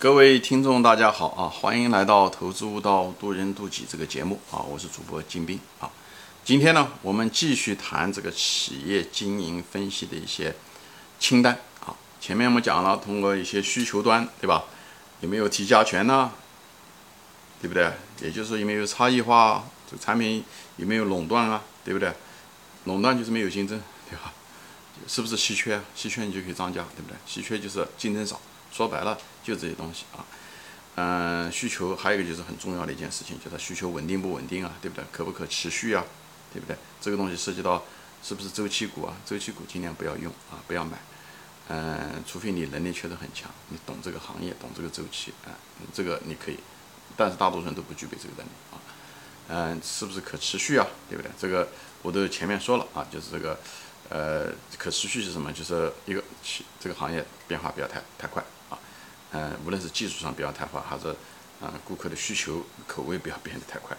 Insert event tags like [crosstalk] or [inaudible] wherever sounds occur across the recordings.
各位听众，大家好啊！欢迎来到《投资悟道，渡人渡己》这个节目啊！我是主播金兵啊。今天呢，我们继续谈这个企业经营分析的一些清单啊。前面我们讲了，通过一些需求端，对吧？有没有提价权呢？对不对？也就是说，有没有差异化？这个产品有没有垄断啊？对不对？垄断就是没有竞争，对吧？是不是稀缺？稀缺你就可以涨价，对不对？稀缺就是竞争少。说白了，就这些东西啊。嗯，需求还有一个就是很重要的一件事情，就是需求稳定不稳定啊？对不对？可不可持续啊？对不对？这个东西涉及到是不是周期股啊？周期股尽量不要用啊，不要买。嗯，除非你能力确实很强，你懂这个行业，懂这个周期啊，这个你可以。但是大多数人都不具备这个能力啊。嗯，是不是可持续啊？对不对？这个我都前面说了啊，就是这个，呃，可持续是什么？就是一个这个行业变化不要太太快嗯，无论是技术上不要太快，还是啊顾客的需求口味不要变得太快，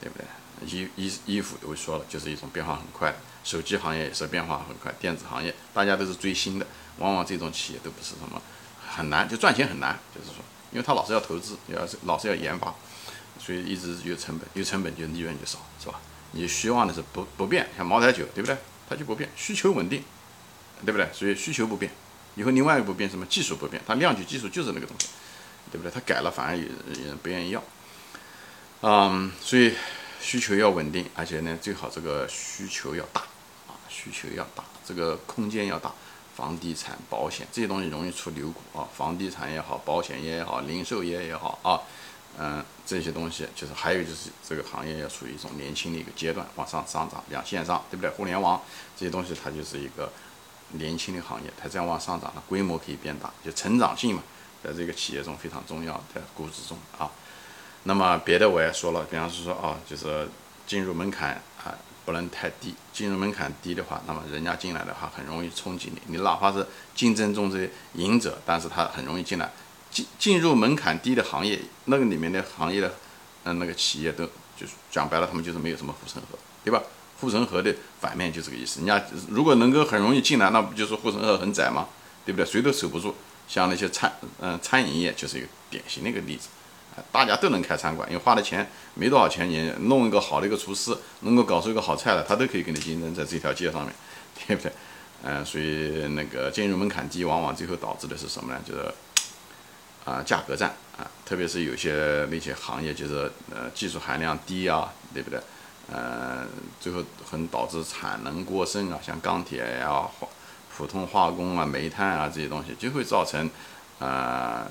对不对？衣衣衣服我说了，就是一种变化很快。手机行业也是变化很快，电子行业大家都是追新的，往往这种企业都不是什么很难，就赚钱很难，就是说，因为他老是要投资，要是老是要研发。所以一直有成本，有成本就利润就少，是吧？你希望的是不不变，像茅台酒，对不对？它就不变，需求稳定，对不对？所以需求不变，以后另外一个不变什么？技术不变，它量取技术就是那个东西，对不对？它改了反而有人不愿意要，嗯，所以需求要稳定，而且呢，最好这个需求要大啊，需求要大，这个空间要大。房地产、保险这些东西容易出牛股啊，房地产也好，保险业也好，零售业也好啊。嗯，这些东西就是还有就是这个行业要处于一种年轻的一个阶段，往上上涨，两线上，对不对？互联网这些东西它就是一个年轻的行业，它这样往上涨，它规模可以变大，就成长性嘛，在这个企业中非常重要，在估值中啊。那么别的我也说了，比方是说啊，就是进入门槛啊不能太低，进入门槛低的话，那么人家进来的话很容易冲击你，你哪怕是竞争中的赢者，但是他很容易进来。进进入门槛低的行业，那个里面的行业的，嗯，那个企业都就是讲白了，他们就是没有什么护城河，对吧？护城河的反面就这个意思。人家如果能够很容易进来，那不就是护城河很窄吗？对不对？谁都守不住。像那些餐，嗯，餐饮业就是一个典型的一个例子。啊大家都能开餐馆，因为花的钱没多少钱，你弄一个好的一个厨师，能够搞出一个好菜来，他都可以跟你竞争在这条街上面，对不对？嗯，所以那个进入门槛低，往往最后导致的是什么呢？就是。啊，价格战啊，特别是有些那些行业，就是呃技术含量低啊，对不对？呃，最后很导致产能过剩啊，像钢铁呀、化普通化工啊、煤炭啊这些东西，就会造成呃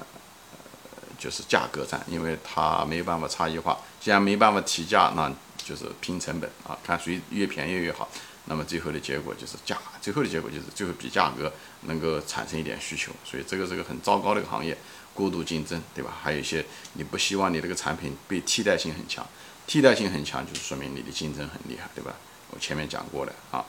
就是价格战，因为它没办法差异化，既然没办法提价，那就是拼成本啊，看谁越便宜越好。那么最后的结果就是价，最后的结果就是最后比价格能够产生一点需求，所以这个是个很糟糕的一个行业。过度竞争，对吧？还有一些你不希望你这个产品被替代性很强，替代性很强就是说明你的竞争很厉害，对吧？我前面讲过了啊，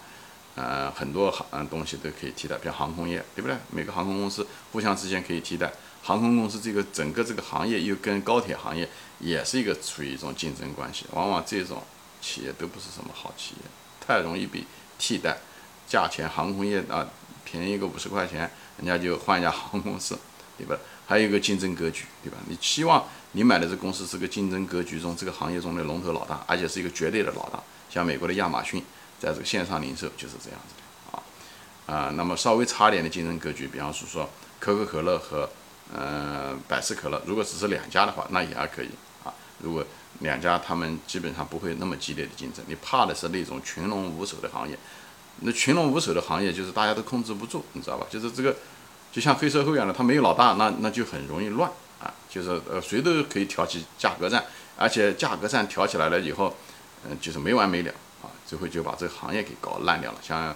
呃，很多行东西都可以替代，比如航空业，对不对？每个航空公司互相之间可以替代，航空公司这个整个这个行业又跟高铁行业也是一个处于一种竞争关系，往往这种企业都不是什么好企业，太容易被替代，价钱航空业啊便宜个五十块钱，人家就换一家航空公司，对吧？还有一个竞争格局，对吧？你期望你买的这公司是个竞争格局中这个行业中的龙头老大，而且是一个绝对的老大。像美国的亚马逊，在这个线上零售就是这样子的啊啊。那么稍微差点的竞争格局，比方说说可口可乐和呃百事可乐，如果只是两家的话，那也还可以啊。如果两家他们基本上不会那么激烈的竞争，你怕的是那种群龙无首的行业。那群龙无首的行业就是大家都控制不住，你知道吧？就是这个。就像黑社会一样的，他没有老大，那那就很容易乱啊。就是呃，谁都可以挑起价格战，而且价格战挑起来了以后，嗯，就是没完没了啊，最后就把这个行业给搞烂掉了。像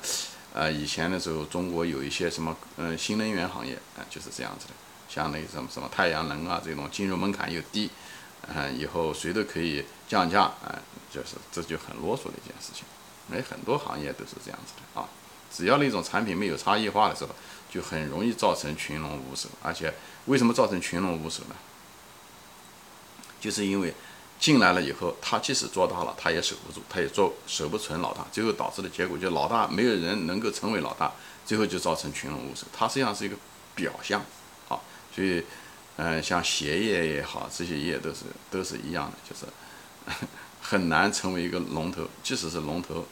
呃以前的时候，中国有一些什么嗯新能源行业啊，就是这样子的。像那什么什么太阳能啊这种，进入门槛又低，嗯，以后谁都可以降价啊，就是这就很啰嗦的一件事情。哎，很多行业都是这样子的啊，只要那种产品没有差异化的时候。就很容易造成群龙无首，而且为什么造成群龙无首呢？就是因为进来了以后，他即使做大了，他也守不住，他也做守不存老大，最后导致的结果就老大没有人能够成为老大，最后就造成群龙无首。它实际上是一个表象，啊，所以，嗯，像鞋业也好，这些业都是都是一样的，就是 [laughs] 很难成为一个龙头，即使是龙头，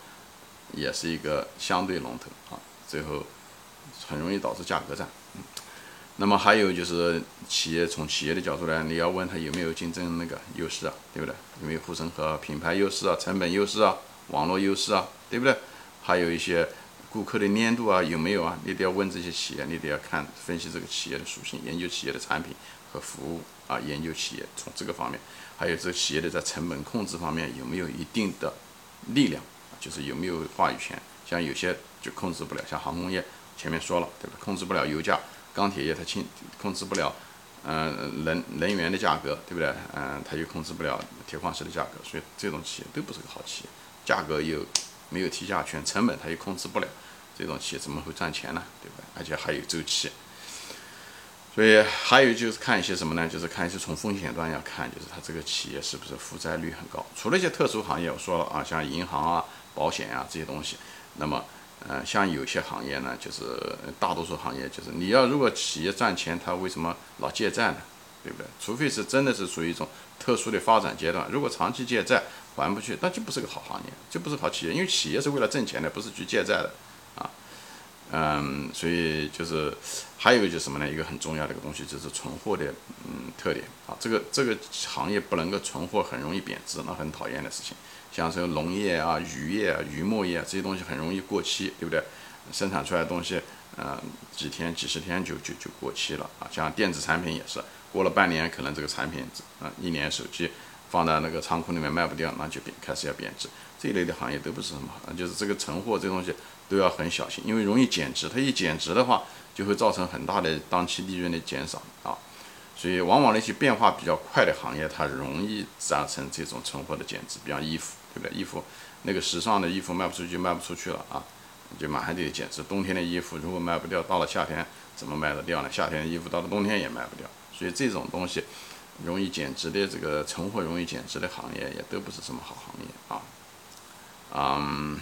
也是一个相对龙头啊，最后很容易导致价格战。嗯，那么还有就是企业从企业的角度来，你要问他有没有竞争那个优势啊，对不对？有没有护城河、品牌优势啊、成本优势啊、网络优势啊，对不对？还有一些。顾客的粘度啊有没有啊？你得要问这些企业，你得要看分析这个企业的属性，研究企业的产品和服务啊，研究企业从这个方面，还有这个企业的在成本控制方面有没有一定的力量，就是有没有话语权。像有些就控制不了，像航空业前面说了，对吧？控制不了油价，钢铁业它轻控制不了，嗯，能能源的价格，对不对？嗯，它又控制不了铁矿石的价格，所以这种企业都不是个好企业，价格又。没有提价权，成本它又控制不了，这种企业怎么会赚钱呢？对不对？而且还有周期，所以还有就是看一些什么呢？就是看一些从风险端要看，就是它这个企业是不是负债率很高。除了一些特殊行业，我说了啊，像银行啊、保险啊这些东西，那么，呃，像有些行业呢，就是大多数行业就是你要如果企业赚钱，它为什么老借债呢？对不对？除非是真的是属于一种特殊的发展阶段，如果长期借债还不去，那就不是个好行业，就不是好企业。因为企业是为了挣钱的，不是去借债的，嗯，所以就是还有一个就是什么呢？一个很重要的一个东西就是存货的嗯特点啊，这个这个行业不能够存货，很容易贬值，那很讨厌的事情。像这个农业啊、渔业啊、渔牧业这些东西很容易过期，对不对？生产出来的东西，嗯，几天、几十天就就就过期了啊。像电子产品也是。过了半年，可能这个产品，嗯，一年手机放在那个仓库里面卖不掉，那就变开始要贬值。这一类的行业都不是什么，就是这个存货这东西都要很小心，因为容易减值。它一减值的话，就会造成很大的当期利润的减少啊。所以，往往那些变化比较快的行业，它容易造成这种存货的减值。比方衣服，对不对？衣服那个时尚的衣服卖不出去，卖不出去了啊，就马上就得减值。冬天的衣服如果卖不掉，到了夏天怎么卖得掉呢？夏天的衣服到了冬天也卖不掉。所以这种东西容易减值的这个存货容易减值的行业也都不是什么好行业啊，嗯，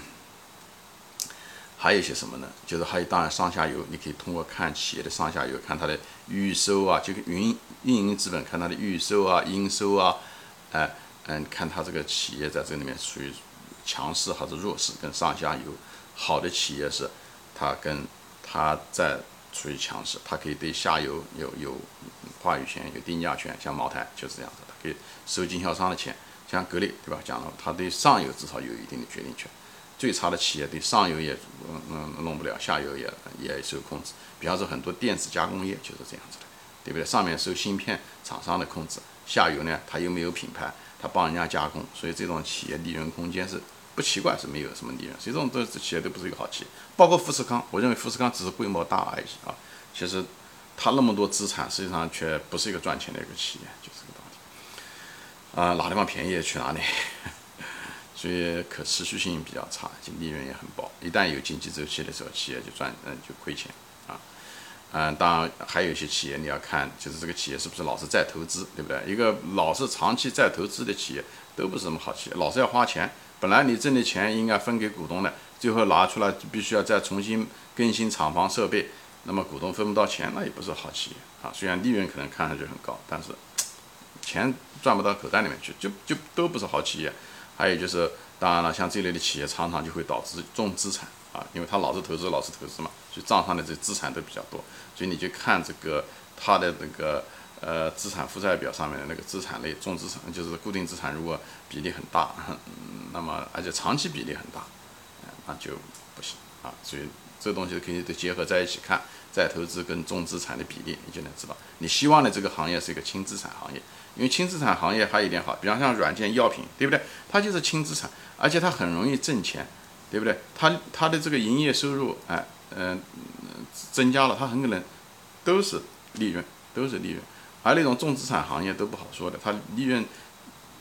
还有些什么呢？就是还有当然上下游，你可以通过看企业的上下游，看它的预收啊，就运运营资本看它的预收啊、应收啊，哎嗯，看它这个企业在这里面属于强势还是弱势，跟上下游好的企业是它跟它在。处于强势，它可以对下游有有话语权、有定价权，像茅台就是这样子，它可以收经销商的钱。像格力，对吧？讲了，它对上游至少有一定的决定权。最差的企业对上游也嗯嗯弄不了，下游也也受控制。比方说很多电子加工业就是这样子的，对不对？上面受芯片厂商的控制，下游呢它又没有品牌，它帮人家加工，所以这种企业利润空间是。不奇怪是没有什么利润，所以这种都企业都不是一个好企业。包括富士康，我认为富士康只是规模大而已啊。其实它那么多资产，实际上却不是一个赚钱的一个企业，就是这个道理。啊，哪地方便宜去哪里，所以可持续性比较差，就利润也很薄。一旦有经济周期的时候，企业就赚嗯就亏钱啊。嗯，当然还有一些企业你要看，就是这个企业是不是老是在投资，对不对？一个老是长期在投资的企业，都不是什么好企业，老是要花钱。本来你挣的钱应该分给股东的，最后拿出来必须要再重新更新厂房设备，那么股东分不到钱，那也不是好企业啊。虽然利润可能看上去很高，但是钱赚不到口袋里面去，就就都不是好企业。还有就是，当然了，像这类的企业常常就会导致重资产啊，因为他老是投资，老是投资嘛，所以账上的这资产都比较多。所以你就看这个他的那个。呃，资产负债表上面的那个资产类重资产，就是固定资产，如果比例很大，[laughs] 那么而且长期比例很大，那就不行啊。所以这东西肯定得结合在一起看，再投资跟重资产的比例，你就能知道你希望的这个行业是一个轻资产行业。因为轻资产行业还有一点好，比方像软件、药品，对不对？它就是轻资产，而且它很容易挣钱，对不对？它它的这个营业收入，哎，嗯，增加了，它很可能都是利润，都是利润。而那种重资产行业都不好说的，它利润，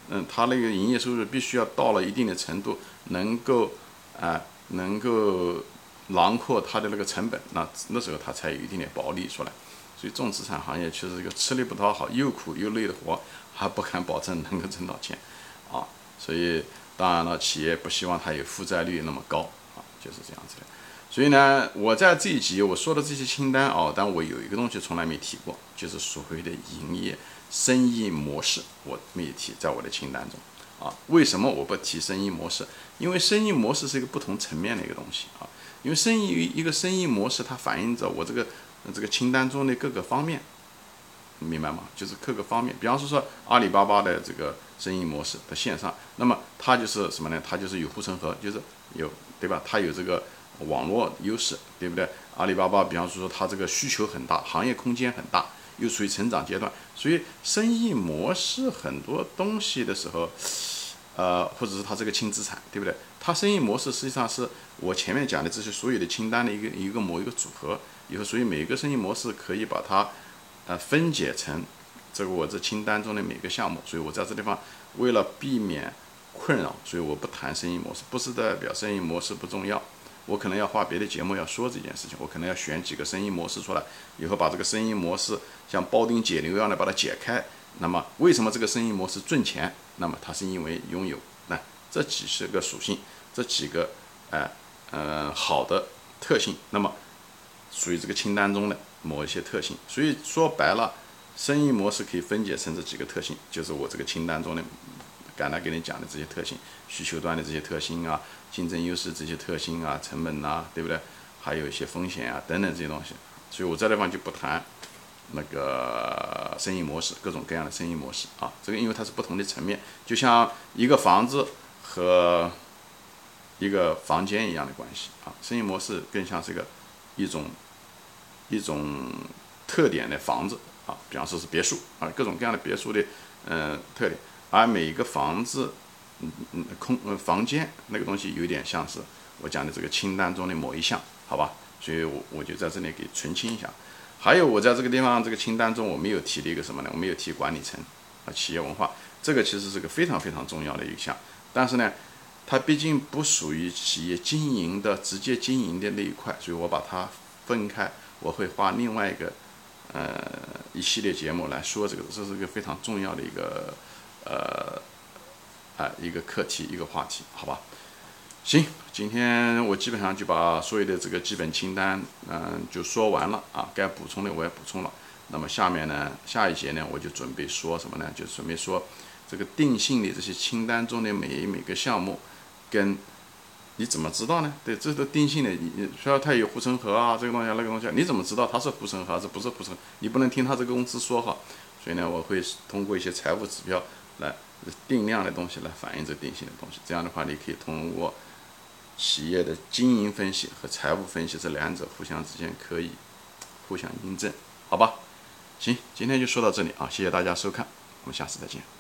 嗯，它那个营业收入必须要到了一定的程度，能够啊，能够囊括它的那个成本，那那时候它才有一定的薄利出来。所以重资产行业确实一个吃力不讨好、又苦又累的活，还不敢保证能够挣到钱啊。所以当然了，企业不希望它有负债率那么高啊，就是这样子的。所以呢，我在这一集我说的这些清单哦，但我有一个东西从来没提过，就是所谓的营业生意模式，我没有提在我的清单中啊。为什么我不提生意模式？因为生意模式是一个不同层面的一个东西啊。因为生意一个生意模式，它反映着我这个这个清单中的各个方面，你明白吗？就是各个方面。比方说说阿里巴巴的这个生意模式的线上，那么它就是什么呢？它就是有护城河，就是有对吧？它有这个。网络优势，对不对？阿里巴巴，比方说说它这个需求很大，行业空间很大，又处于成长阶段，所以生意模式很多东西的时候，呃，或者是它这个轻资产，对不对？它生意模式实际上是我前面讲的这些所有的清单的一个一个某一个组合，以后所以每一个生意模式可以把它呃分解成这个我这清单中的每个项目，所以我在这地方为了避免困扰，所以我不谈生意模式，不是代表生意模式不重要。我可能要画别的节目要说这件事情，我可能要选几个生意模式出来，以后把这个生意模式像庖丁解牛一样的把它解开。那么为什么这个生意模式挣钱？那么它是因为拥有那这几十个属性，这几个呃呃好的特性，那么属于这个清单中的某一些特性。所以说白了，生意模式可以分解成这几个特性，就是我这个清单中的。刚才给你讲的这些特性，需求端的这些特性啊，竞争优势这些特性啊，成本呐，对不对？还有一些风险啊等等这些东西，所以我这地方就不谈那个生意模式，各种各样的生意模式啊，这个因为它是不同的层面，就像一个房子和一个房间一样的关系啊，生意模式更像是一个一种一种特点的房子啊，比方说是别墅啊，各种各样的别墅的嗯特点。而每一个房子，嗯嗯，空呃房间那个东西有点像是我讲的这个清单中的某一项，好吧？所以我我就在这里给澄清一下。还有我在这个地方这个清单中我没有提的一个什么呢？我没有提管理层啊，企业文化，这个其实是个非常非常重要的一项。但是呢，它毕竟不属于企业经营的直接经营的那一块，所以我把它分开，我会画另外一个呃一系列节目来说这个，这是一个非常重要的一个。呃，啊，一个课题，一个话题，好吧？行，今天我基本上就把所有的这个基本清单，嗯，就说完了啊。该补充的我也补充了。那么下面呢，下一节呢，我就准备说什么呢？就准备说这个定性的这些清单中的每每个项目，跟你怎么知道呢？对，这都定性的，你你说它有护城河啊，这个东西那个东西，你怎么知道它是护城河还是不是护城？你不能听他这个公司说哈。所以呢，我会通过一些财务指标。来定量的东西来反映这定性的东西，这样的话，你可以通过企业的经营分析和财务分析这两者互相之间可以互相印证，好吧？行，今天就说到这里啊，谢谢大家收看，我们下次再见。